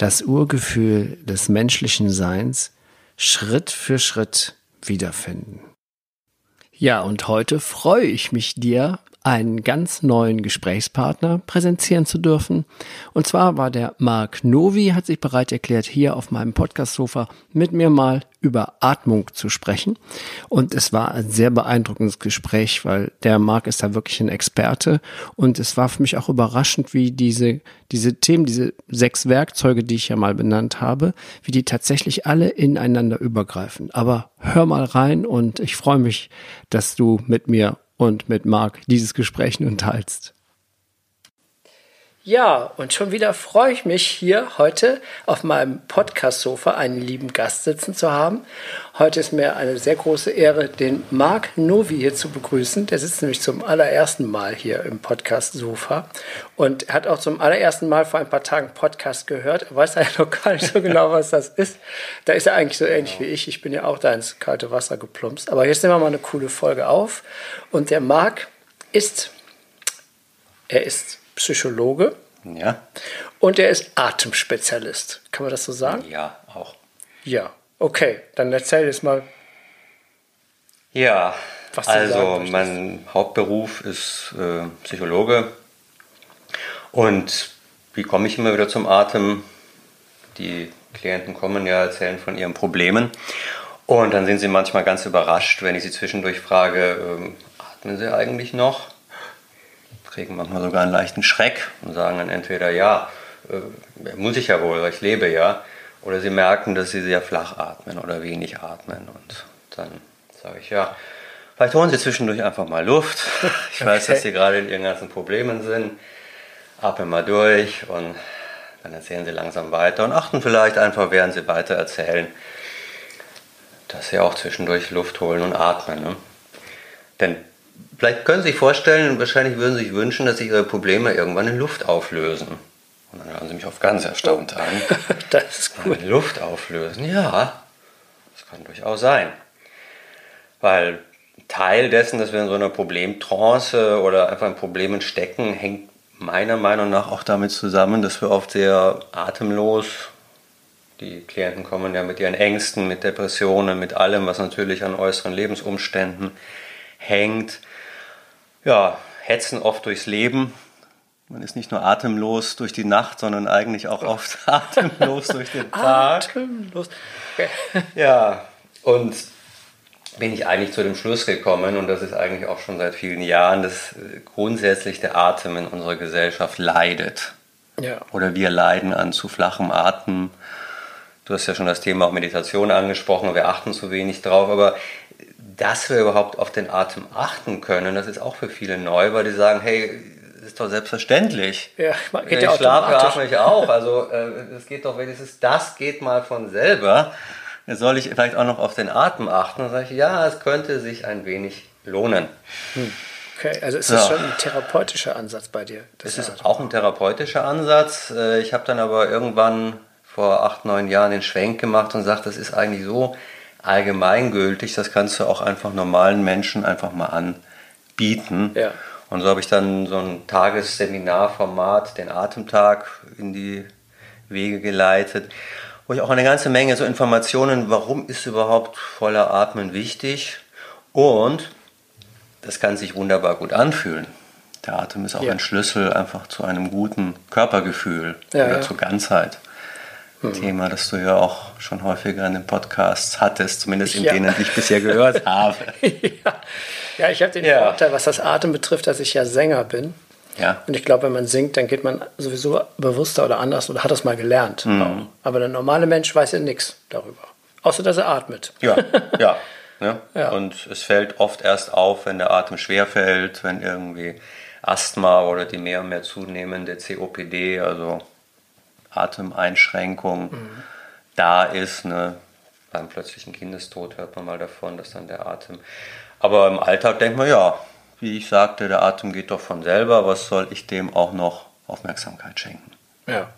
das Urgefühl des menschlichen Seins Schritt für Schritt wiederfinden. Ja, und heute freue ich mich dir einen ganz neuen Gesprächspartner präsentieren zu dürfen. Und zwar war der Marc Novi, hat sich bereit erklärt, hier auf meinem Podcast-Sofa mit mir mal über Atmung zu sprechen. Und es war ein sehr beeindruckendes Gespräch, weil der Marc ist da wirklich ein Experte. Und es war für mich auch überraschend, wie diese, diese Themen, diese sechs Werkzeuge, die ich ja mal benannt habe, wie die tatsächlich alle ineinander übergreifen. Aber hör mal rein und ich freue mich, dass du mit mir und mit Marc dieses Gespräch nun teilst. Ja, und schon wieder freue ich mich hier heute auf meinem Podcast-Sofa einen lieben Gast sitzen zu haben. Heute ist mir eine sehr große Ehre, den Marc Novi hier zu begrüßen. Der sitzt nämlich zum allerersten Mal hier im Podcast-Sofa und hat auch zum allerersten Mal vor ein paar Tagen Podcast gehört. Er weiß ja noch gar nicht so genau, was das ist. Da ist er eigentlich so ähnlich wie ich. Ich bin ja auch da ins kalte Wasser geplumpst. Aber jetzt nehmen wir mal eine coole Folge auf. Und der Marc ist, er ist Psychologe. Ja. Und er ist Atemspezialist. Kann man das so sagen? Ja, auch. Ja, okay. Dann erzähl jetzt mal. Ja, also mein Hauptberuf ist äh, Psychologe. Und wie komme ich immer wieder zum Atem? Die Klienten kommen ja, erzählen von ihren Problemen. Und dann sind sie manchmal ganz überrascht, wenn ich sie zwischendurch frage, ähm, atmen sie eigentlich noch? Kriegen manchmal sogar einen leichten Schreck und sagen dann entweder, ja, äh, muss ich ja wohl, weil ich lebe ja, oder sie merken, dass sie sehr flach atmen oder wenig atmen. Und dann sage ich, ja, vielleicht holen Sie zwischendurch einfach mal Luft. Ich weiß, okay. dass Sie gerade in Ihren ganzen Problemen sind. Atmen mal durch und dann erzählen Sie langsam weiter und achten vielleicht einfach, während Sie weiter erzählen, dass Sie auch zwischendurch Luft holen und atmen. Ne? Denn Vielleicht können Sie sich vorstellen, wahrscheinlich würden Sie sich wünschen, dass sich Ihre Probleme irgendwann in Luft auflösen. Und dann hören Sie mich auf ganz erstaunt an. das ist gut. In Luft auflösen, ja, das kann durchaus sein. Weil Teil dessen, dass wir in so einer Problemtrance oder einfach in Problemen stecken, hängt meiner Meinung nach auch damit zusammen, dass wir oft sehr atemlos, die Klienten kommen ja mit ihren Ängsten, mit Depressionen, mit allem, was natürlich an äußeren Lebensumständen hängt, ja, hetzen oft durchs Leben. Man ist nicht nur atemlos durch die Nacht, sondern eigentlich auch oft atemlos durch den Tag. Atemlos. ja, und bin ich eigentlich zu dem Schluss gekommen, und das ist eigentlich auch schon seit vielen Jahren, dass äh, grundsätzlich der Atem in unserer Gesellschaft leidet. Ja. Oder wir leiden an zu flachem Atem. Du hast ja schon das Thema auch Meditation angesprochen, wir achten zu wenig drauf, aber dass wir überhaupt auf den Atem achten können, das ist auch für viele neu, weil die sagen, hey, das ist doch selbstverständlich. Ja, geht Wenn ja ich schlafe, atme ich auch. Also es äh, geht doch wenigstens, das geht mal von selber. Soll ich vielleicht auch noch auf den Atem achten. Dann sage ich, ja, es könnte sich ein wenig lohnen. Hm. Okay, also ist das ja. schon ein therapeutischer Ansatz bei dir? Das ist also auch ein therapeutischer Ansatz. Äh, ich habe dann aber irgendwann vor acht, neun Jahren den Schwenk gemacht und gesagt, das ist eigentlich so allgemeingültig, das kannst du auch einfach normalen Menschen einfach mal anbieten. Ja. Und so habe ich dann so ein Tagesseminarformat, den Atemtag, in die Wege geleitet, wo ich auch eine ganze Menge so Informationen, warum ist überhaupt voller Atmen wichtig und das kann sich wunderbar gut anfühlen. Der Atem ist auch ja. ein Schlüssel einfach zu einem guten Körpergefühl ja, oder zur Ganzheit mhm. Thema, das du ja auch schon häufiger in den Podcasts hattest, zumindest in ja. denen ich bisher gehört habe. ja. ja, ich habe den ja. Vorteil, was das Atem betrifft, dass ich ja Sänger bin. Ja. Und ich glaube, wenn man singt, dann geht man sowieso bewusster oder anders oder hat das mal gelernt. Mhm. Aber der normale Mensch weiß ja nichts darüber. Außer, dass er atmet. Ja, ja. Ne? ja. Und es fällt oft erst auf, wenn der Atem schwer fällt, wenn irgendwie Asthma oder die mehr und mehr zunehmende COPD, also Atemeinschränkung mhm. da ist. Ne? Beim plötzlichen Kindestod hört man mal davon, dass dann der Atem. Aber im Alltag denkt man, ja, wie ich sagte, der Atem geht doch von selber, was soll ich dem auch noch Aufmerksamkeit schenken? Ja.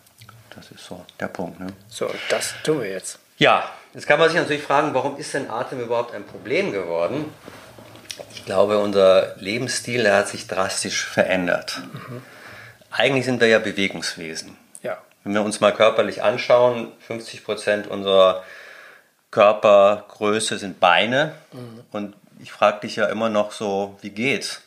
Das ist so der Punkt. Ne? So, das tun wir jetzt. Ja, jetzt kann man sich natürlich fragen, warum ist denn Atem überhaupt ein Problem geworden? Ich glaube, unser Lebensstil der hat sich drastisch verändert. Mhm. Eigentlich sind wir ja Bewegungswesen. Wenn wir uns mal körperlich anschauen, 50 Prozent unserer Körpergröße sind Beine. Mhm. Und ich frage dich ja immer noch so, wie geht's?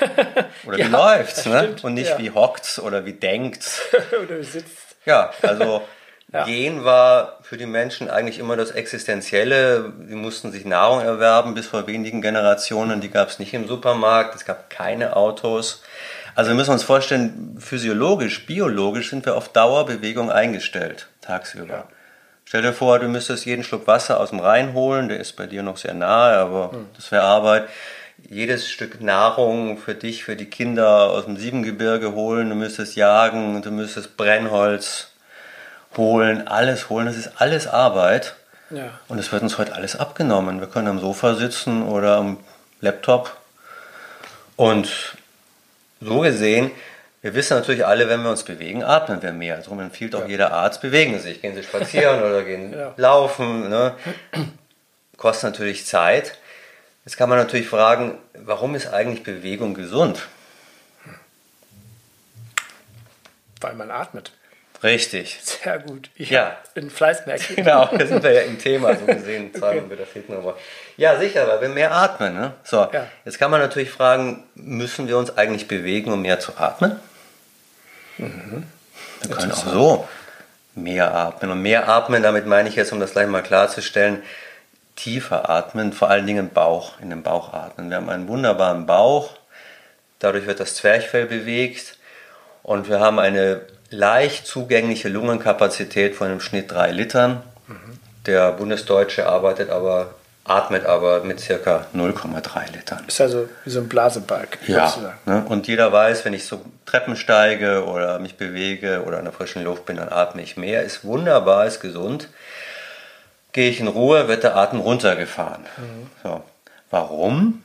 Oder ja, wie läuft's? Ne? Und nicht ja. wie hockt's oder wie denkt's. oder wie sitzt. Ja, also ja. Gehen war für die Menschen eigentlich immer das Existenzielle. Sie mussten sich Nahrung erwerben bis vor wenigen Generationen. Die gab es nicht im Supermarkt, es gab keine Autos. Also wir müssen uns vorstellen, physiologisch, biologisch sind wir auf Dauerbewegung eingestellt, tagsüber. Ja. Stell dir vor, du müsstest jeden Schluck Wasser aus dem Rhein holen, der ist bei dir noch sehr nahe, aber hm. das wäre Arbeit. Jedes Stück Nahrung für dich, für die Kinder aus dem Siebengebirge holen, du müsstest jagen, du müsstest Brennholz holen, alles holen. Das ist alles Arbeit. Ja. Und es wird uns heute alles abgenommen. Wir können am Sofa sitzen oder am Laptop. Und so gesehen, wir wissen natürlich alle, wenn wir uns bewegen, atmen wir mehr. Darum empfiehlt auch ja. jeder Arzt, bewegen Sie sich. Gehen Sie spazieren oder gehen ja. laufen. Ne? Kostet natürlich Zeit. Jetzt kann man natürlich fragen, warum ist eigentlich Bewegung gesund? Weil man atmet. Richtig. Sehr gut. Ich ja. bin Fleißmerkmal. Genau, da sind wir ja im Thema so gesehen. Zahlen okay. wir das hinten aber. Ja, sicher, weil wir mehr atmen. Ne? So, ja. jetzt kann man natürlich fragen, müssen wir uns eigentlich bewegen, um mehr zu atmen? Mhm. Wir können auch so mehr atmen. Und mehr atmen, damit meine ich jetzt, um das gleich mal klarzustellen, tiefer atmen, vor allen Dingen Bauch, in den Bauch atmen. Wir haben einen wunderbaren Bauch, dadurch wird das Zwerchfell bewegt und wir haben eine leicht zugängliche Lungenkapazität von im Schnitt drei Litern. Mhm. Der Bundesdeutsche arbeitet aber, atmet aber mit circa 0,3 Litern. Ist also wie so ein Blasebalg. Ja. Ne? Und jeder weiß, wenn ich so Treppen steige oder mich bewege oder in der frischen Luft bin, dann atme ich mehr. Ist wunderbar, ist gesund. Gehe ich in Ruhe, wird der Atem runtergefahren. Mhm. So. Warum?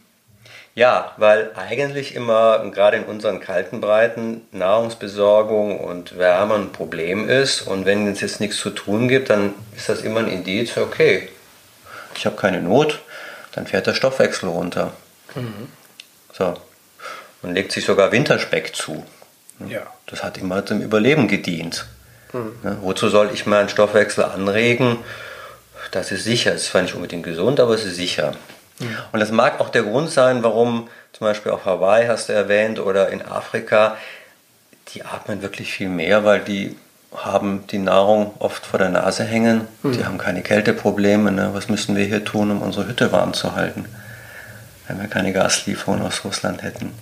Ja, weil eigentlich immer, gerade in unseren kalten Breiten, Nahrungsbesorgung und Wärme ein Problem ist. Und wenn es jetzt nichts zu tun gibt, dann ist das immer ein Indiz, okay, ich habe keine Not, dann fährt der Stoffwechsel runter. Mhm. So. Und legt sich sogar Winterspeck zu. Ja. Das hat immer zum Überleben gedient. Mhm. Ja, wozu soll ich meinen Stoffwechsel anregen? Das ist sicher. Es ist zwar nicht unbedingt gesund, aber es ist sicher. Und das mag auch der Grund sein, warum zum Beispiel auf Hawaii hast du erwähnt oder in Afrika, die atmen wirklich viel mehr, weil die haben die Nahrung oft vor der Nase hängen. Mhm. Die haben keine Kälteprobleme. Ne? Was müssen wir hier tun, um unsere Hütte warm zu halten, wenn wir keine Gaslieferungen aus Russland hätten?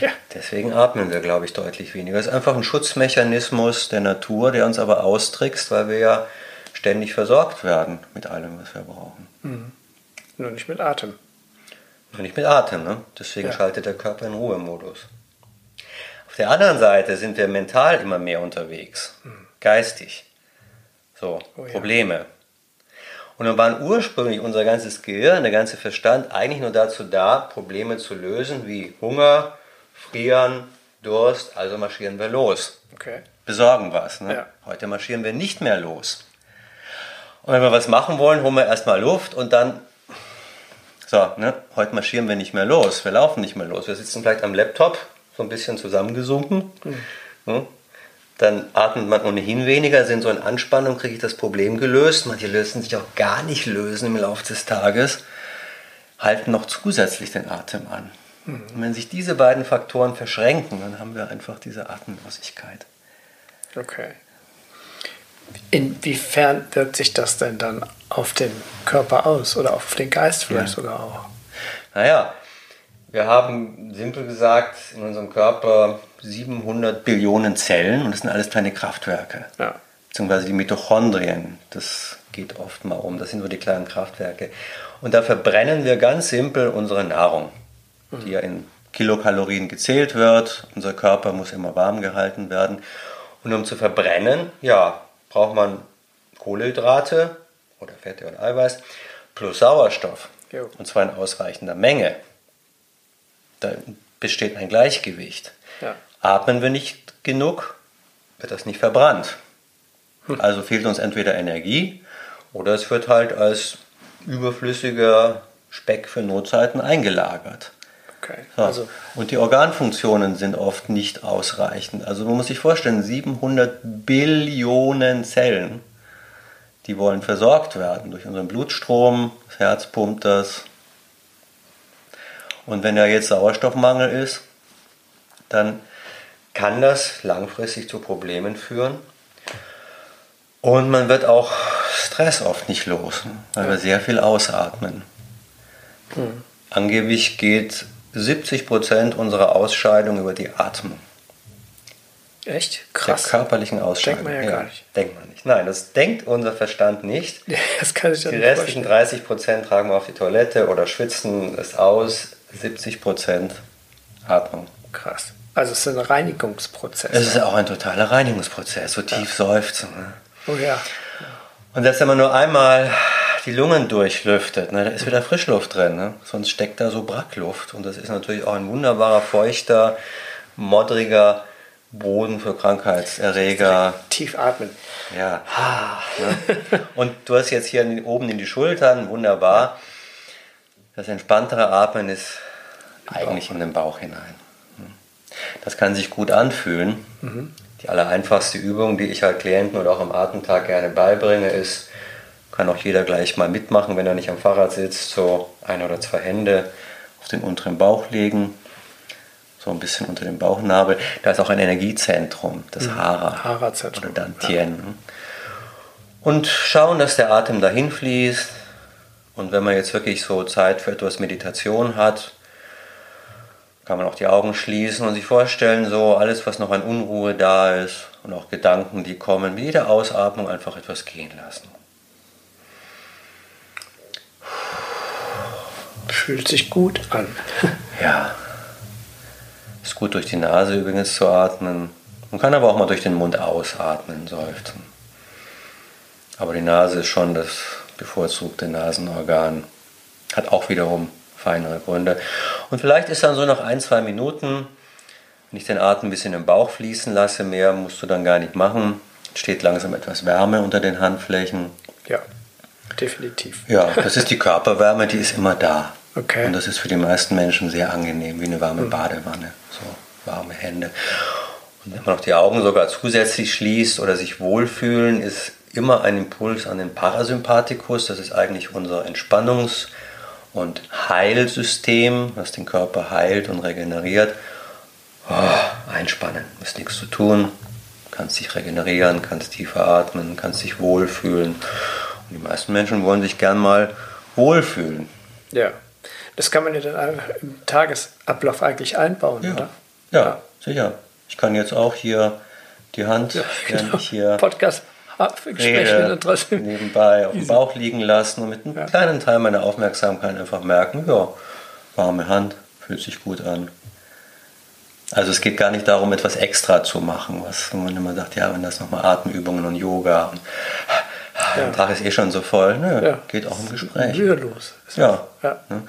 Ja. Deswegen atmen wir, glaube ich, deutlich weniger. Es ist einfach ein Schutzmechanismus der Natur, der uns aber austrickst, weil wir ja ständig versorgt werden mit allem, was wir brauchen. Mhm. Nur nicht mit Atem. Nur nicht mit Atem, ne? Deswegen ja. schaltet der Körper in Ruhemodus. Auf der anderen Seite sind wir mental immer mehr unterwegs, mhm. geistig. So, oh, Probleme. Ja. Und dann waren ursprünglich unser ganzes Gehirn, der ganze Verstand eigentlich nur dazu da, Probleme zu lösen, wie Hunger, Frieren, Durst, also marschieren wir los. Okay. Besorgen was. Ne? Ja. Heute marschieren wir nicht mehr los. Und wenn wir was machen wollen, holen wir erstmal Luft und dann so, ne, heute marschieren wir nicht mehr los, wir laufen nicht mehr los. Wir sitzen vielleicht am Laptop, so ein bisschen zusammengesunken. Mhm. Dann atmet man ohnehin weniger, sind so in Anspannung, kriege ich das Problem gelöst. Manche lösen sich auch gar nicht lösen im Laufe des Tages, halten noch zusätzlich den Atem an. Mhm. Und wenn sich diese beiden Faktoren verschränken, dann haben wir einfach diese Atemlosigkeit. Okay. Inwiefern wirkt sich das denn dann auf den Körper aus oder auf den Geist vielleicht ja. sogar auch? Naja, wir haben simpel gesagt in unserem Körper 700 Billionen Zellen und das sind alles kleine Kraftwerke. Ja. Beziehungsweise die Mitochondrien, das geht oft mal um, das sind so die kleinen Kraftwerke. Und da verbrennen wir ganz simpel unsere Nahrung, die ja in Kilokalorien gezählt wird. Unser Körper muss immer warm gehalten werden. Und um zu verbrennen, ja, braucht man Kohlenhydrate oder Fette oder Eiweiß plus Sauerstoff. Jo. Und zwar in ausreichender Menge. Da besteht ein Gleichgewicht. Ja. Atmen wir nicht genug, wird das nicht verbrannt. Also fehlt uns entweder Energie oder es wird halt als überflüssiger Speck für Notzeiten eingelagert. Okay. So. Also, Und die Organfunktionen sind oft nicht ausreichend. Also man muss sich vorstellen, 700 Billionen Zellen, die wollen versorgt werden durch unseren Blutstrom, das Herz pumpt das. Und wenn da jetzt Sauerstoffmangel ist, dann kann das langfristig zu Problemen führen. Und man wird auch Stress oft nicht los, weil wir sehr viel ausatmen. Angeblich geht 70% unserer Ausscheidung über die Atmung. Echt? Der Krass. körperlichen Ausscheidung. Denkt man ja gar nicht. Denkt man nicht. Nein, das denkt unser Verstand nicht. Das kann ich ja Die restlichen vorstellen. 30% tragen wir auf die Toilette oder schwitzen es aus. 70% Atmung. Krass. Also es ist ein Reinigungsprozess. Es ist auch ein totaler Reinigungsprozess, so tief seufzen. Ne? oh ja. Und selbst wenn man nur einmal die Lungen durchlüftet, ne, da ist wieder Frischluft drin. Ne? Sonst steckt da so Brackluft. Und das ist natürlich auch ein wunderbarer, feuchter, moddriger Boden für Krankheitserreger. Tief atmen. Ja. Ne? Und du hast jetzt hier oben in die Schultern, wunderbar. Das entspanntere Atmen ist eigentlich in den Bauch hinein. Das kann sich gut anfühlen. Die allereinfachste Übung, die ich halt Klienten oder auch am Atemtag gerne beibringe, ist, kann auch jeder gleich mal mitmachen, wenn er nicht am Fahrrad sitzt, so ein oder zwei Hände auf den unteren Bauch legen, so ein bisschen unter dem Bauchnabel. Da ist auch ein Energiezentrum, das Hara Hara-Zentrum, oder Dantien. ne? Und schauen, dass der Atem dahin fließt. Und wenn man jetzt wirklich so Zeit für etwas Meditation hat, kann man auch die Augen schließen und sich vorstellen, so alles, was noch an Unruhe da ist und auch Gedanken, die kommen, mit jeder Ausatmung einfach etwas gehen lassen. Fühlt sich gut an. Ja. Ist gut durch die Nase übrigens zu atmen. Man kann aber auch mal durch den Mund ausatmen, seufzen. Aber die Nase ist schon das bevorzugte Nasenorgan. Hat auch wiederum feinere Gründe. Und vielleicht ist dann so nach ein, zwei Minuten, wenn ich den Atem ein bisschen im Bauch fließen lasse, mehr musst du dann gar nicht machen. Steht langsam etwas Wärme unter den Handflächen. Ja, definitiv. Ja, das ist die Körperwärme, die ist immer da. Okay. Und das ist für die meisten Menschen sehr angenehm, wie eine warme Badewanne. Warme Hände. Und wenn man auch die Augen sogar zusätzlich schließt oder sich wohlfühlen, ist immer ein Impuls an den Parasympathikus. Das ist eigentlich unser Entspannungs- und Heilsystem, was den Körper heilt und regeneriert. Oh, einspannen, ist nichts zu tun. Kannst dich regenerieren, kannst tiefer atmen, kannst dich wohlfühlen. Und die meisten Menschen wollen sich gern mal wohlfühlen. Ja. Das kann man ja dann im Tagesablauf eigentlich einbauen, Ja. oder? Ja, sicher. Ich kann jetzt auch hier die Hand, während Genau. hier Podcast rede, nebenbei auf dem Bauch liegen lassen und mit einem Ja. kleinen Teil meiner Aufmerksamkeit einfach merken, ja, warme Hand, fühlt sich gut an. Also es geht gar nicht darum, etwas extra zu machen, was man immer sagt, ja, wenn das nochmal Atemübungen und Yoga und Ja. der Tag ist eh schon so voll, ne, Ja. geht auch im Gespräch. Mühelos. Ja. Ja. Ne?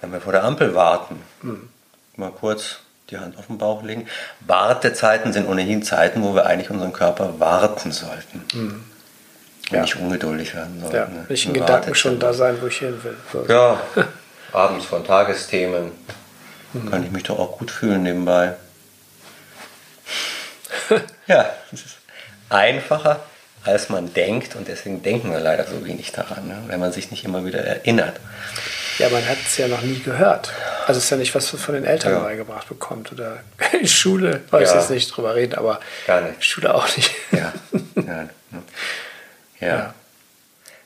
Wenn wir vor der Ampel warten, Hm. mal kurz die Hand auf den Bauch legen. Wartezeiten sind ohnehin Zeiten, wo wir eigentlich unseren Körper warten sollten. Und Hm. Ja. nicht ungeduldig werden sollten. Ja, ne? nicht in Gedanken schon da sein, wo ich hin will. So. Ja, abends von Tagesthemen. Hm. Kann ich mich doch auch gut fühlen nebenbei. ja, es ist einfacher, als man denkt und deswegen denken wir leider so wenig daran, ne? wenn man sich nicht immer wieder erinnert. Ja, man hat es ja noch nie gehört. Also es ist ja nicht, was von den Eltern Ja. beigebracht bekommt. Oder in Schule, weiß Ja. jetzt nicht drüber reden, aber Gar nicht. Schule auch nicht. Ja, ja, ja.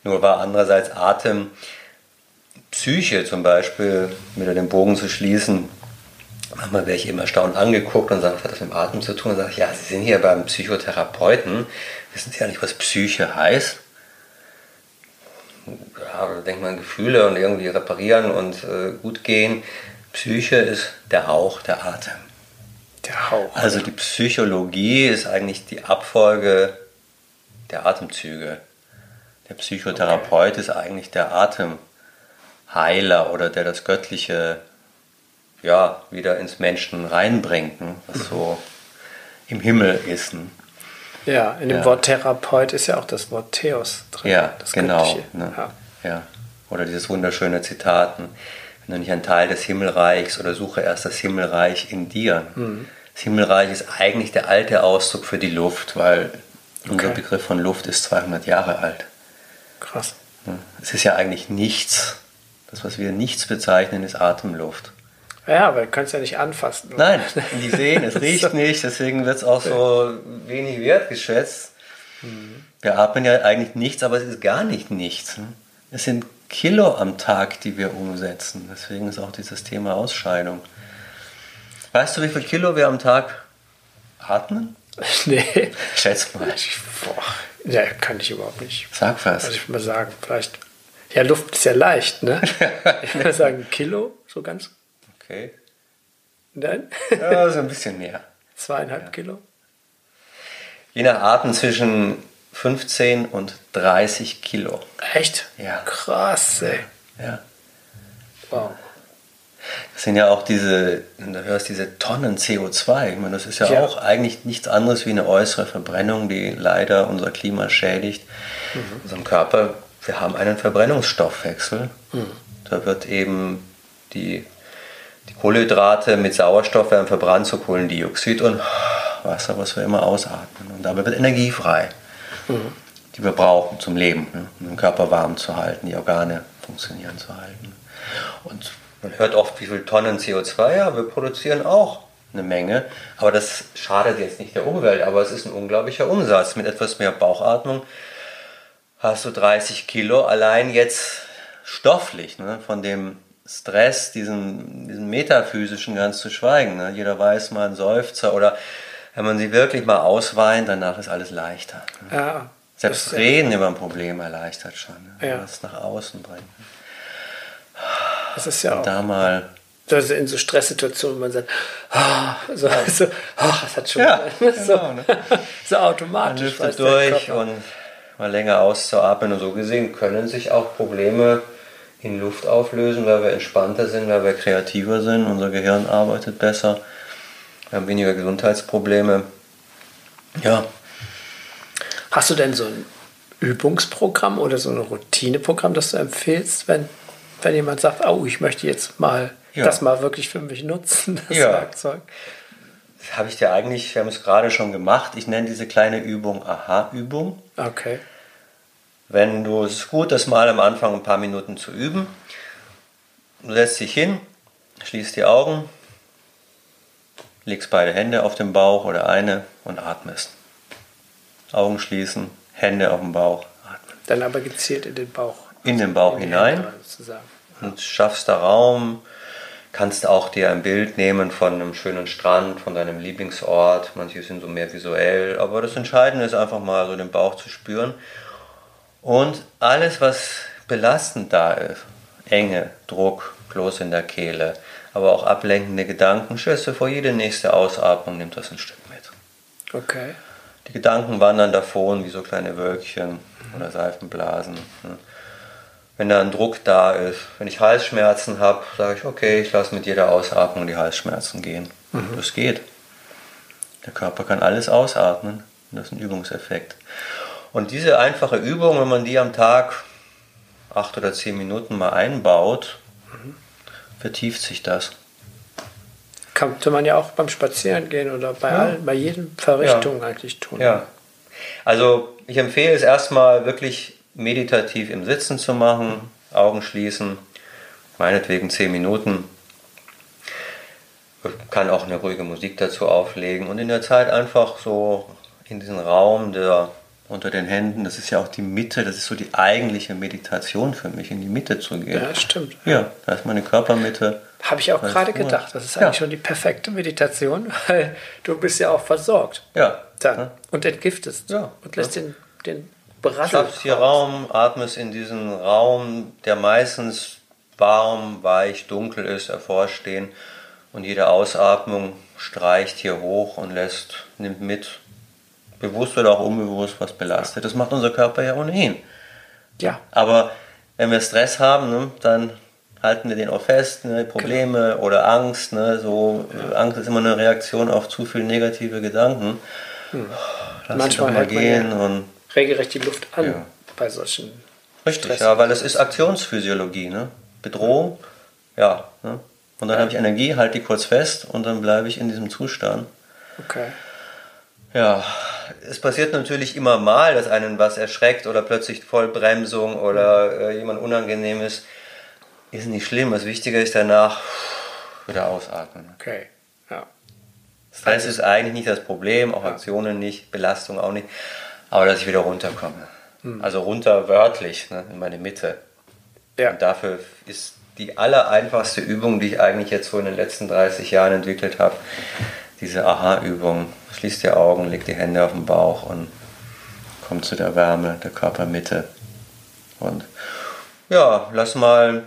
Nur war andererseits Atem, Psyche zum Beispiel, wieder den Bogen zu schließen. Manchmal werde ich eben erstaunt angeguckt und sage, was hat das mit dem Atem zu tun? Und sage ich, ja, Sie sind hier beim Psychotherapeuten. Wissen Sie ja nicht, was Psyche heißt? Ja, da denkt man Gefühle und irgendwie reparieren und äh, gut gehen. Psyche ist der Hauch, der Atem. Der Hauch. Also die Psychologie ist eigentlich die Abfolge der Atemzüge. Der Psychotherapeut okay. ist eigentlich der Atemheiler oder der das Göttliche ja, wieder ins Menschen reinbringt, ne? was mhm. so im Himmel ist. Ne? Ja, in dem ja. Wort Therapeut ist ja auch das Wort Theos drin. Ja, genau. Ne? Ja. ja. Oder dieses wunderschöne Zitat, ne? wenn du nicht ein Teil des Himmelreichs oder suche erst das Himmelreich in dir. Mhm. Das Himmelreich ist eigentlich der alte Ausdruck für die Luft, weil okay. unser Begriff von Luft ist 200 Jahre alt. Krass. Es ist ja eigentlich nichts. Das, was wir nichts bezeichnen, ist Atemluft. Ja, aber du kannst ja nicht anfassen. Oder? Nein, die sehen, es riecht nicht, deswegen wird es auch so wenig wertgeschätzt. Mhm. Wir atmen ja eigentlich nichts, aber es ist gar nicht nichts. Es sind Kilo am Tag, die wir umsetzen. Deswegen ist auch dieses Thema Ausscheidung. Weißt du, wie viel Kilo wir am Tag atmen? Nee. Schätz mal. Boah, ja, kann ich überhaupt nicht. Sag was. Also ich würde mal sagen, vielleicht. Ja, Luft ist ja leicht, ne? Ich würde sagen, Kilo, so ganz Okay. Nein? ja, so ein bisschen mehr. Zweieinhalb ja. Kilo? Je nach Arten zwischen 15 und 30 Kilo. Echt? Ja. Krass, ey. Ja. Wow. Das sind ja auch diese, du hörst diese Tonnen CO2. Ich meine, das ist ja, ja, auch eigentlich nichts anderes wie eine äußere Verbrennung, die leider unser Klima schädigt. Mhm. Unserem Körper, wir haben einen Verbrennungsstoffwechsel. Mhm. Da wird eben die die Kohlenhydrate mit Sauerstoff werden verbrannt zu Kohlendioxid und Wasser, was wir immer ausatmen. Und dabei wird Energie frei, die wir brauchen zum Leben, ne? um den Körper warm zu halten, die Organe funktionieren zu halten. Und man hört oft, wie viele Tonnen CO2, ja, wir produzieren auch eine Menge, aber das schadet jetzt nicht der Umwelt, aber es ist ein unglaublicher Umsatz. Mit etwas mehr Bauchatmung hast du 30 Kilo allein jetzt stofflich ne, von dem Stress, diesen, diesen metaphysischen ganz zu schweigen. Ne? Jeder weiß mal einen Seufzer oder wenn man sie wirklich mal ausweint, danach ist alles leichter. Ne? Ja, Selbst Reden ja. über ein Problem erleichtert schon, ne? ja. es nach außen bringt. Das ist ja Und auch. Da mal also in so Stresssituationen, man sagt, oh, so, so, oh, das hat schon ja, so, genau, ne? so automatisch. Man durch und mal länger auszuatmen und so gesehen können sich auch Probleme in Luft auflösen, weil wir entspannter sind, weil wir kreativer sind, unser Gehirn arbeitet besser, wir haben weniger Gesundheitsprobleme. Ja. Hast du denn so ein Übungsprogramm oder so ein Routineprogramm, das du empfehlst, wenn, wenn jemand sagt, oh, ich möchte jetzt mal ja. das mal wirklich für mich nutzen, das ja. Werkzeug? Das habe ich dir eigentlich, wir haben es gerade schon gemacht. Ich nenne diese kleine Übung Aha-Übung. Okay. Wenn du es ist gut, das mal am Anfang ein paar Minuten zu üben. Du setzt dich hin, schließt die Augen, legst beide Hände auf den Bauch oder eine und atmest. Augen schließen, Hände auf den Bauch, atmen. Dann aber gezielt in den Bauch. In den Bauch in hinein. Und schaffst da Raum. Kannst auch dir ein Bild nehmen von einem schönen Strand, von deinem Lieblingsort. Manche sind so mehr visuell. Aber das Entscheidende ist einfach mal so den Bauch zu spüren und alles, was belastend da ist, Enge, Druck, Kloß in der Kehle, aber auch ablenkende Gedanken, schätze vor jede nächste Ausatmung nimmt das ein Stück mit. Okay. Die Gedanken wandern davon wie so kleine Wölkchen oder Seifenblasen. Wenn da ein Druck da ist, wenn ich Halsschmerzen habe, sage ich, okay, ich lasse mit jeder Ausatmung die Halsschmerzen gehen. Mhm. Das geht. Der Körper kann alles ausatmen. Das ist ein Übungseffekt. Und diese einfache Übung, wenn man die am Tag acht oder zehn Minuten mal einbaut, mhm. Vertieft sich das. Könnte man ja auch beim Spazierengehen oder bei, ja. allen, bei jedem Verrichtung ja. eigentlich tun. Ja. Also ich empfehle es erstmal wirklich meditativ im Sitzen zu machen, Augen schließen, meinetwegen zehn Minuten. Ich kann auch eine ruhige Musik dazu auflegen und in der Zeit einfach so in diesen Raum der unter den Händen. Das ist ja auch die Mitte, das ist so die eigentliche Meditation für mich, in die Mitte zu gehen. Ja, stimmt. Ja, da ist meine Körpermitte. Habe ich auch gerade gedacht. Das ist eigentlich ja. schon die perfekte Meditation, weil du bist ja auch versorgt. Ja. Dann. Ja. Und entgiftest. Ja. Und lässt ja. den, den Brassel Schaffst hier Raum, atmest in diesen Raum, der meistens warm, weich, dunkel ist, hervorstehen Und jede Ausatmung streicht hier hoch und lässt, nimmt mit, bewusst oder auch unbewusst, was belastet. Das macht unser Körper ja ohnehin. Ja. Aber wenn wir Stress haben, ne, dann halten wir den auch fest, ne, Probleme genau. oder Angst. Ne, so, ja. Angst ist immer eine Reaktion auf zu viele negative Gedanken. Hm. Lass Manchmal mal gehen ja und regelrecht die Luft an ja. bei solchen. Richtig, Stress ja, weil es ist Aktionsphysiologie. Ne? Bedrohung, ja. Ne? Und dann habe ich Energie, halte die kurz fest und dann bleibe ich in diesem Zustand. Okay. Ja, es passiert natürlich immer mal, dass einen was erschreckt oder plötzlich Vollbremsung oder äh, jemand unangenehm ist. Ist nicht schlimm. Das Wichtige ist danach wieder ausatmen. Okay, ja. Stress ist eigentlich nicht das Problem, auch ja. Aktionen nicht, Belastung auch nicht, aber dass ich wieder runterkomme. Hm. Also runter wörtlich, ne, in meine Mitte. Ja. Und dafür ist die allereinfachste Übung, die ich eigentlich jetzt so in den letzten 30 Jahren entwickelt habe, diese Aha-Übung. Schließ die Augen, leg die Hände auf den Bauch und komm zu der Wärme der Körpermitte. Und ja, lass mal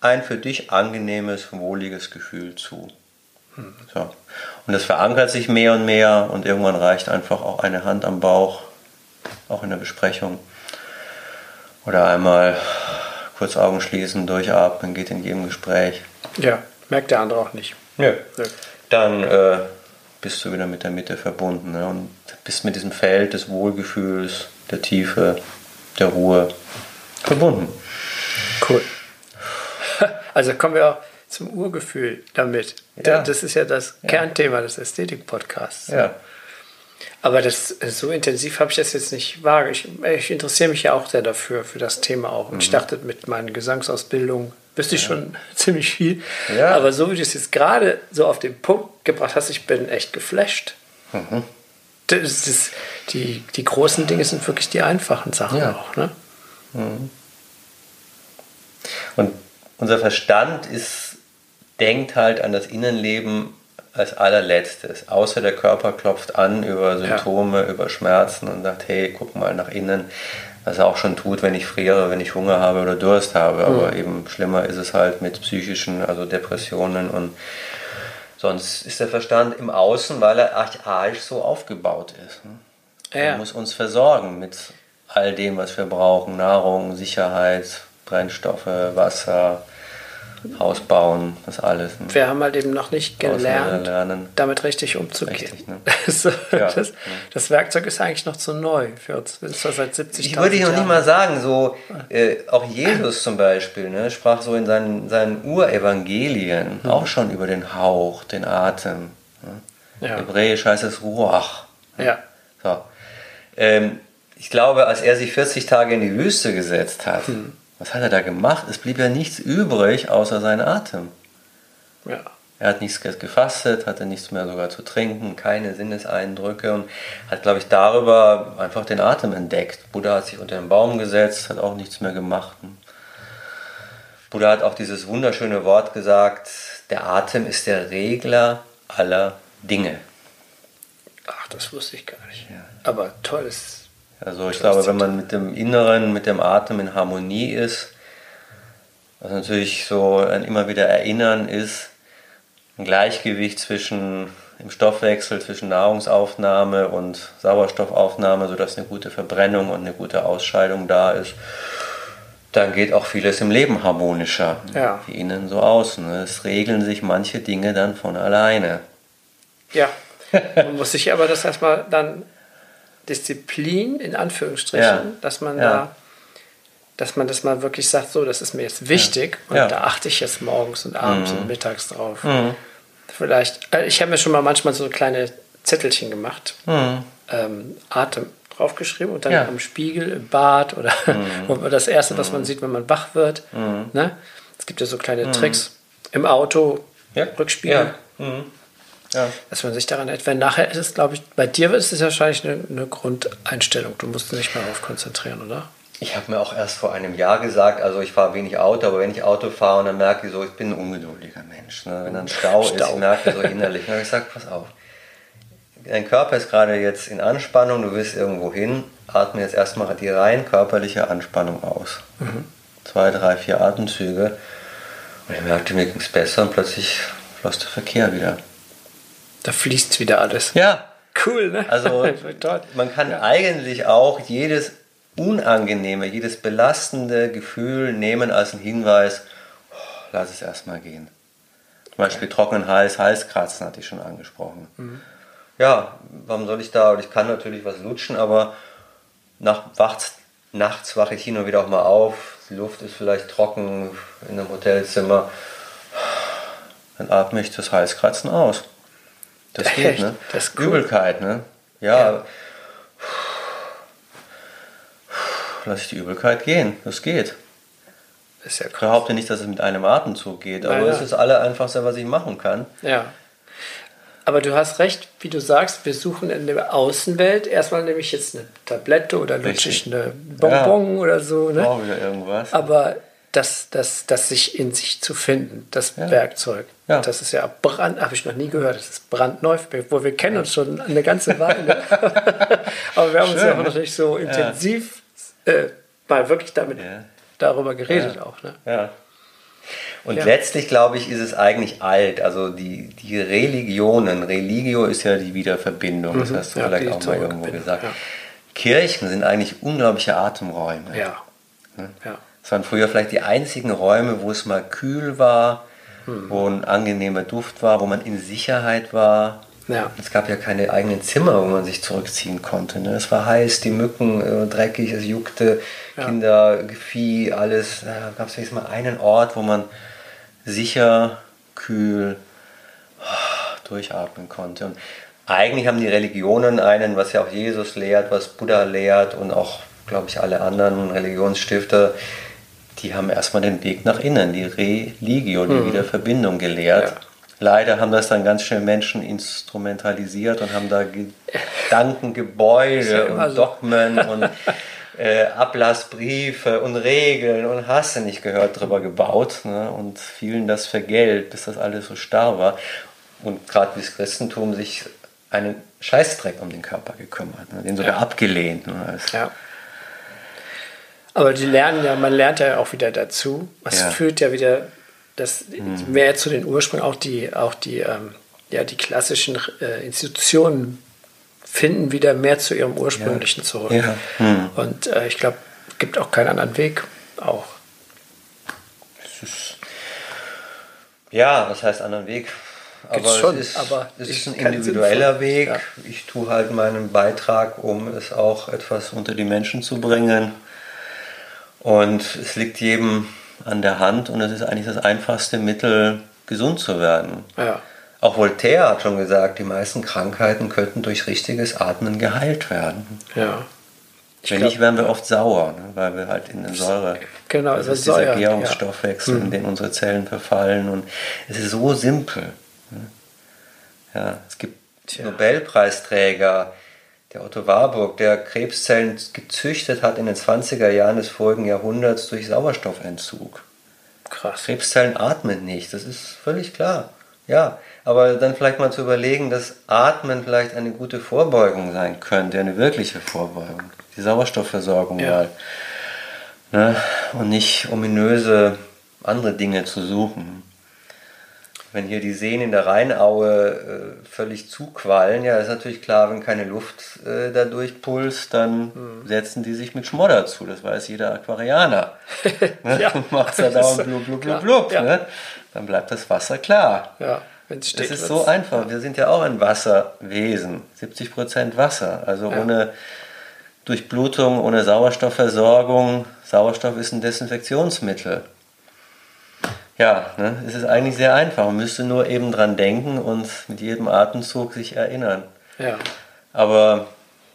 ein für dich angenehmes, wohliges Gefühl zu. So. Und das verankert sich mehr und mehr und irgendwann reicht einfach auch eine Hand am Bauch, auch in der Besprechung. Oder einmal kurz Augen schließen, durchatmen, geht in jedem Gespräch. Ja, merkt der andere auch nicht. Ja. ja. Dann äh, bist du wieder mit der Mitte verbunden ne? und bist mit diesem Feld des Wohlgefühls, der Tiefe, der Ruhe verbunden. Cool. Also kommen wir auch zum Urgefühl damit. Ja. Das ist ja das ja. Kernthema des Ästhetik-Podcasts. Ja. Aber das, so intensiv habe ich das jetzt nicht wahr. Ich, ich, interessiere mich ja auch sehr dafür, für das Thema auch. Und mhm. ich dachte, mit meinen Gesangsausbildungen wüsste ich ja. schon ziemlich viel. Ja. Aber so wie du es jetzt gerade so auf den Punkt gebracht hast, ich bin echt geflasht. Mhm. Das ist, die, die großen Dinge sind wirklich die einfachen Sachen ja. auch. Ne? Mhm. Und unser Verstand ist, denkt halt an das Innenleben als allerletztes. Außer der Körper klopft an über Symptome, ja. über Schmerzen und sagt, hey, guck mal nach innen was er auch schon tut, wenn ich friere, wenn ich Hunger habe oder Durst habe. Aber mhm. eben schlimmer ist es halt mit psychischen, also Depressionen und sonst ist der Verstand im Außen, weil er archaisch so aufgebaut ist. Ne? Ja. Er muss uns versorgen mit all dem, was wir brauchen: Nahrung, Sicherheit, Brennstoffe, Wasser, Haus bauen, das alles. Ne? Wir haben halt eben noch nicht gelernt, damit richtig umzugehen. Richtig, ne? so, ja. das, das, Werkzeug ist eigentlich noch zu neu für uns. Das ist seit 70 Ich würde noch nicht mal sagen, so äh, auch Jesus zum Beispiel ne, sprach so in seinen, seinen Urevangelien mhm. auch schon über den Hauch, den Atem. Ne? Ja. Hebräisch heißt es Ruach. Ne? Ja. So. Ähm, ich glaube, als er sich 40 Tage in die Wüste gesetzt hat, mhm was hat er da gemacht? Es blieb ja nichts übrig außer sein Atem. Ja. Er hat nichts gefastet, hatte nichts mehr sogar zu trinken, keine Sinneseindrücke und hat, glaube ich, darüber einfach den Atem entdeckt. Buddha hat sich unter den Baum gesetzt, hat auch nichts mehr gemacht. Buddha hat auch dieses wunderschöne Wort gesagt, der Atem ist der Regler aller Dinge. Ach, das wusste ich gar nicht. Ja. Aber tolles also ich glaube, wenn man mit dem Inneren, mit dem Atem in Harmonie ist, was natürlich so ein immer wieder Erinnern ist, ein Gleichgewicht zwischen im Stoffwechsel, zwischen Nahrungsaufnahme und Sauerstoffaufnahme, sodass eine gute Verbrennung und eine gute Ausscheidung da ist, dann geht auch vieles im Leben harmonischer, ja. wie innen so außen. Es regeln sich manche Dinge dann von alleine. Ja, man muss sich aber das erstmal dann Disziplin, in Anführungsstrichen, ja. dass man ja. da, dass man das mal wirklich sagt, so, das ist mir jetzt wichtig und da achte ich jetzt morgens und abends mhm. und mittags drauf. Mhm. Vielleicht, äh, ich habe mir schon mal manchmal so kleine Zettelchen gemacht, mhm. ähm, Atem draufgeschrieben und dann am Spiegel, im Bad oder mhm. das Erste, was man mhm. sieht, wenn man wach wird. Mhm. Ne? Es gibt ja so kleine Tricks im Auto, Rückspiegel. Ja. Dass man sich daran hält. Wenn nachher ist es, glaube ich, bei dir ist es wahrscheinlich eine, eine Grundeinstellung. Du musst dich nicht mehr darauf konzentrieren, oder? Ich habe mir auch erst vor einem Jahr gesagt, also ich fahre wenig Auto, aber wenn ich Auto fahre und dann merke ich so, ich bin ein ungeduldiger Mensch. Ne? Wenn dann Stau, Stau, ist, ich merke so innerlich, dann habe ich gesagt, pass auf. Dein Körper ist gerade jetzt in Anspannung, du willst irgendwo hin, atme jetzt erstmal die rein körperliche Anspannung aus. Mhm. Zwei, drei, vier Atemzüge. Und ich merkte, mir ging es besser und plötzlich floss der Verkehr wieder. Da fließt wieder alles. Ja. Cool, ne? Also man kann ja. eigentlich auch jedes unangenehme, jedes belastende Gefühl nehmen als einen Hinweis, oh, lass es erstmal gehen. Zum Beispiel okay. trockenen Hals, Halskratzen hatte ich schon angesprochen. Mhm. Ja, warum soll ich da, ich kann natürlich was lutschen, aber nach, wacht, nachts wache ich hin und wieder auch mal auf, die Luft ist vielleicht trocken in einem Hotelzimmer, dann atme ich das Halskratzen aus. Das Echt? geht, ne? Das ist cool. Übelkeit, ne? Ja. ja. Lass ich die Übelkeit gehen. Das geht. ist ja krass. Ich behaupte nicht, dass es mit einem Atemzug geht, aber es ist alle einfachste, was ich machen kann. Ja. Aber du hast recht, wie du sagst, wir suchen in der Außenwelt erstmal nämlich jetzt eine Tablette oder lutschig eine Bonbon ja. oder so. Ne? Brauchen wir irgendwas. Aber das, das, das sich in sich zu finden, das ja. Werkzeug. Ja. Das ist ja brand, habe ich noch nie gehört, das ist brandneu, wo wir kennen uns schon eine ganze Weile. Aber wir haben Schön, uns ja auch noch nicht so intensiv äh, mal wirklich damit darüber geredet auch. Ne? Ja. Und ja. letztlich, glaube ich, ist es eigentlich alt. Also die, die Religionen, Religio ist ja die Wiederverbindung, das mhm. hast du ja, vielleicht auch mal irgendwo gesagt. Ja. Kirchen sind eigentlich unglaubliche Atemräume. Ja. ja. Es waren früher vielleicht die einzigen Räume, wo es mal kühl war, hm. wo ein angenehmer Duft war, wo man in Sicherheit war. Ja. Es gab ja keine eigenen Zimmer, wo man sich zurückziehen konnte. Ne? Es war heiß, die Mücken äh, dreckig, es juckte, ja. Kinder, Vieh, alles. Da gab es wenigstens mal einen Ort, wo man sicher, kühl oh, durchatmen konnte. Und eigentlich haben die Religionen einen, was ja auch Jesus lehrt, was Buddha lehrt und auch, glaube ich, alle anderen Religionsstifter, die haben erstmal den Weg nach innen, die Religio, die mhm. Wiederverbindung gelehrt. Ja. Leider haben das dann ganz schnell Menschen instrumentalisiert und haben da Gedankengebäude und Dogmen und äh, Ablassbriefe und Regeln und hast du nicht gehört drüber gebaut ne? und vielen das vergällt, bis das alles so starr war. Und gerade wie das Christentum sich einen Scheißdreck um den Körper gekümmert, ne? den sogar ja. abgelehnt. Ne? Ja. Aber die lernen ja, man lernt ja auch wieder dazu. Es ja. führt ja wieder das mhm. mehr zu den Ursprüngen, auch die, auch die, ähm, ja, die klassischen äh, Institutionen finden wieder mehr zu ihrem ursprünglichen ja. zurück. Ja. Mhm. Und äh, ich glaube, es gibt auch keinen anderen Weg auch. Ja, was heißt anderen Weg? Aber schon, es ist, aber es ist ein individueller Weg. Ja. Ich tue halt meinen Beitrag, um es auch etwas unter die Menschen zu bringen. Und es liegt jedem an der Hand und es ist eigentlich das einfachste Mittel, gesund zu werden. Ja. Auch Voltaire hat schon gesagt, die meisten Krankheiten könnten durch richtiges Atmen geheilt werden. Ja. Wenn glaub, nicht, wären wir oft sauer, ne? weil wir halt in den Säure, genau, das ist dieser Gärungsstoffwechsel, ja. in mhm. den unsere Zellen verfallen. Und es ist so simpel. Ne? Ja, es gibt Tja. Nobelpreisträger, der Otto Warburg, der Krebszellen gezüchtet hat in den 20er Jahren des vorigen Jahrhunderts durch Sauerstoffentzug. Krass. Krebszellen atmen nicht, das ist völlig klar. Ja, aber dann vielleicht mal zu überlegen, dass Atmen vielleicht eine gute Vorbeugung sein könnte, eine wirkliche Vorbeugung. Die Sauerstoffversorgung ja. mal. Ne? Und nicht ominöse andere Dinge zu suchen wenn hier die Seen in der Rheinaue äh, völlig zuquallen, ja, ist natürlich klar, wenn keine Luft äh, da durchpulst, dann mhm. setzen die sich mit Schmodder zu. Das weiß jeder Aquarianer. ne? ja, Macht da dauernd blub, blub, blub, blub. Ja. Ne? Dann bleibt das Wasser klar. Ja, wenn's steht, das ist so einfach. Wir sind ja auch ein Wasserwesen. 70 Prozent Wasser. Also ja. ohne Durchblutung, ohne Sauerstoffversorgung. Sauerstoff ist ein Desinfektionsmittel. Ja, ne, es ist eigentlich sehr einfach. Man müsste nur eben dran denken und mit jedem Atemzug sich erinnern. Ja. Aber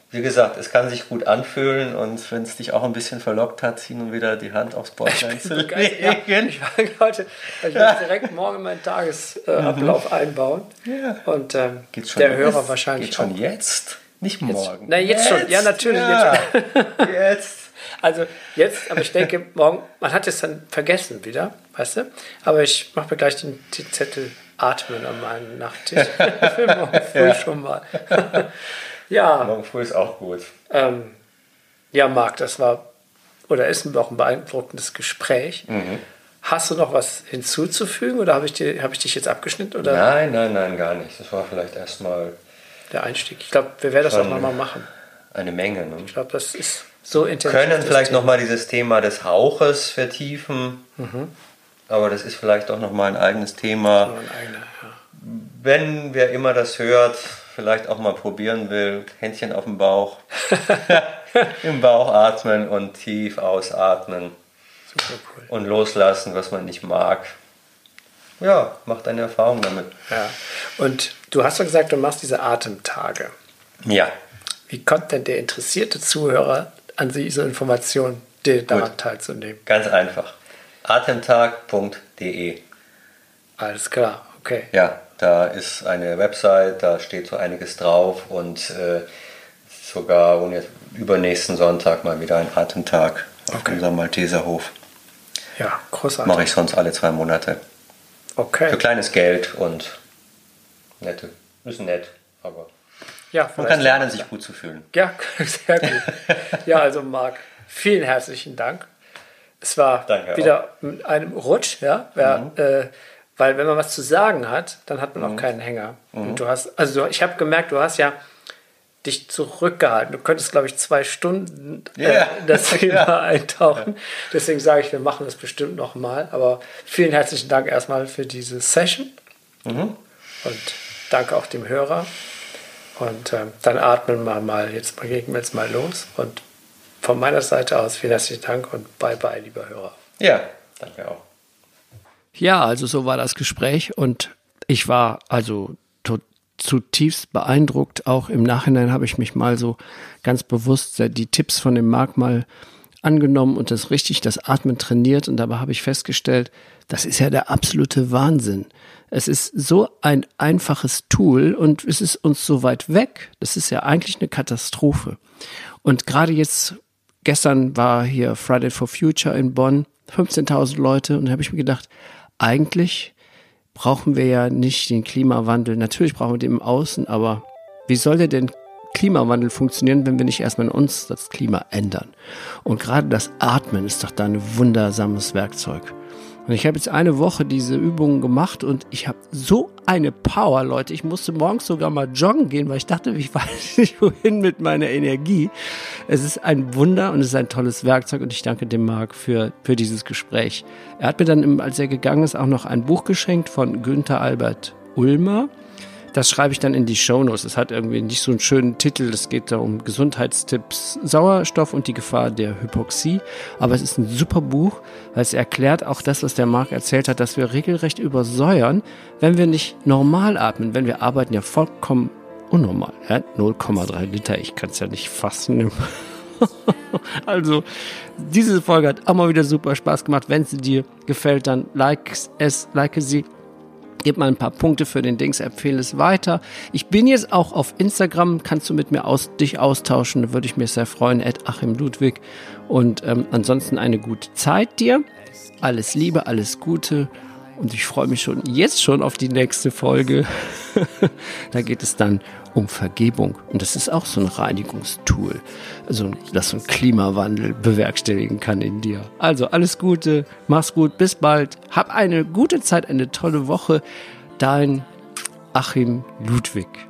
wie gesagt, es kann sich gut anfühlen und wenn es dich auch ein bisschen verlockt hat, hin und wieder die Hand aufs Bordstein zu legen. Ja, ich ich ja. direkt morgen meinen Tagesablauf mhm. einbauen. Ja. Und ähm, der Hörer jetzt? wahrscheinlich Geht schon auch. jetzt, nicht morgen. Jetzt, na, jetzt, jetzt, schon. Ja, natürlich. Ja. Jetzt. jetzt. Also jetzt, aber ich denke, morgen, man hat es dann vergessen wieder, weißt du? Aber ich mache mir gleich den, den Zettel Atmen an meinem Nachttisch. Für morgen früh ja. schon mal. ja. Morgen früh ist auch gut. Ähm, ja, Marc, das war oder ist auch ein beeindruckendes Gespräch. Mhm. Hast du noch was hinzuzufügen oder habe ich, hab ich dich jetzt abgeschnitten? Oder? Nein, nein, nein, gar nicht. Das war vielleicht erstmal der Einstieg. Ich glaube, wir werden das auch nochmal machen. Eine Menge. Ne? Ich glaube, das ist so intensiv. Können vielleicht nochmal dieses Thema des Hauches vertiefen. Mhm. Aber das ist vielleicht auch nochmal ein eigenes Thema. Ein eigener, ja. Wenn wer immer das hört, vielleicht auch mal probieren will, Händchen auf dem Bauch, im Bauch atmen und tief ausatmen. Super cool. Und loslassen, was man nicht mag. Ja, macht eine Erfahrung damit. Ja. Und du hast ja gesagt, du machst diese Atemtage. Ja. Wie kommt denn der interessierte Zuhörer an diese Information, daran teilzunehmen? Ganz einfach. Atemtag.de. Alles klar, okay. Ja, da ist eine Website, da steht so einiges drauf und äh, sogar und jetzt übernächsten Sonntag mal wieder ein Atemtag auf okay. unserem Malteserhof. Ja, großartig. Mache ich sonst alle zwei Monate. Okay. Für kleines Geld und nette, ist nett, aber ja, man kann lernen, sich gut zu fühlen. Ja, sehr gut. ja, also Marc, vielen herzlichen Dank. Es war Danke wieder auch. mit einem Rutsch, ja, ja mhm. äh, weil wenn man was zu sagen hat, dann hat man mhm. auch keinen Hänger. Mhm. Und du hast, also ich habe gemerkt, du hast ja dich zurückgehalten. Du könntest, glaube ich, zwei Stunden yeah. äh, das Thema ja. eintauchen. Deswegen sage ich, wir machen das bestimmt nochmal. Aber vielen herzlichen Dank erstmal für diese Session. Mhm. Und danke auch dem Hörer. Und äh, dann atmen wir mal, jetzt gehen wir jetzt mal los. Und von meiner Seite aus vielen herzlichen Dank und bye bye, lieber Hörer. Ja, danke auch. Ja, also so war das Gespräch und ich war also zutiefst beeindruckt. Auch im Nachhinein habe ich mich mal so ganz bewusst die Tipps von dem Marc mal angenommen und das richtig, das Atmen trainiert. Und dabei habe ich festgestellt, das ist ja der absolute Wahnsinn. Es ist so ein einfaches Tool und es ist uns so weit weg. Das ist ja eigentlich eine Katastrophe. Und gerade jetzt, gestern war hier Friday for Future in Bonn, 15.000 Leute und da habe ich mir gedacht, eigentlich brauchen wir ja nicht den Klimawandel. Natürlich brauchen wir den im Außen, aber wie soll der denn Klimawandel funktionieren, wenn wir nicht erstmal in uns das Klima ändern? Und gerade das Atmen ist doch da ein wundersames Werkzeug. Und ich habe jetzt eine Woche diese Übungen gemacht und ich habe so eine Power, Leute. Ich musste morgens sogar mal joggen gehen, weil ich dachte, ich weiß nicht wohin mit meiner Energie. Es ist ein Wunder und es ist ein tolles Werkzeug und ich danke dem Marc für, für dieses Gespräch. Er hat mir dann, als er gegangen ist, auch noch ein Buch geschenkt von Günther Albert Ulmer. Das schreibe ich dann in die Shownotes. Es hat irgendwie nicht so einen schönen Titel. Es geht da um Gesundheitstipps, Sauerstoff und die Gefahr der Hypoxie. Aber es ist ein super Buch, weil es erklärt auch das, was der Marc erzählt hat, dass wir regelrecht übersäuern, wenn wir nicht normal atmen. Wenn wir arbeiten ja vollkommen unnormal. Ja? 0,3 Liter, ich kann es ja nicht fassen. also, diese Folge hat auch mal wieder super Spaß gemacht. Wenn sie dir gefällt, dann like es, like sie Gib mal ein paar Punkte für den Dings, empfehle es weiter. Ich bin jetzt auch auf Instagram, kannst du mit mir aus, dich austauschen, würde ich mich sehr freuen, Ed Achim Ludwig. Und ähm, ansonsten eine gute Zeit dir. Alles Liebe, alles Gute. Und ich freue mich schon jetzt schon auf die nächste Folge. da geht es dann um Vergebung. Und das ist auch so ein Reinigungstool, also, das so einen Klimawandel bewerkstelligen kann in dir. Also alles Gute, mach's gut, bis bald. Hab eine gute Zeit, eine tolle Woche. Dein Achim Ludwig.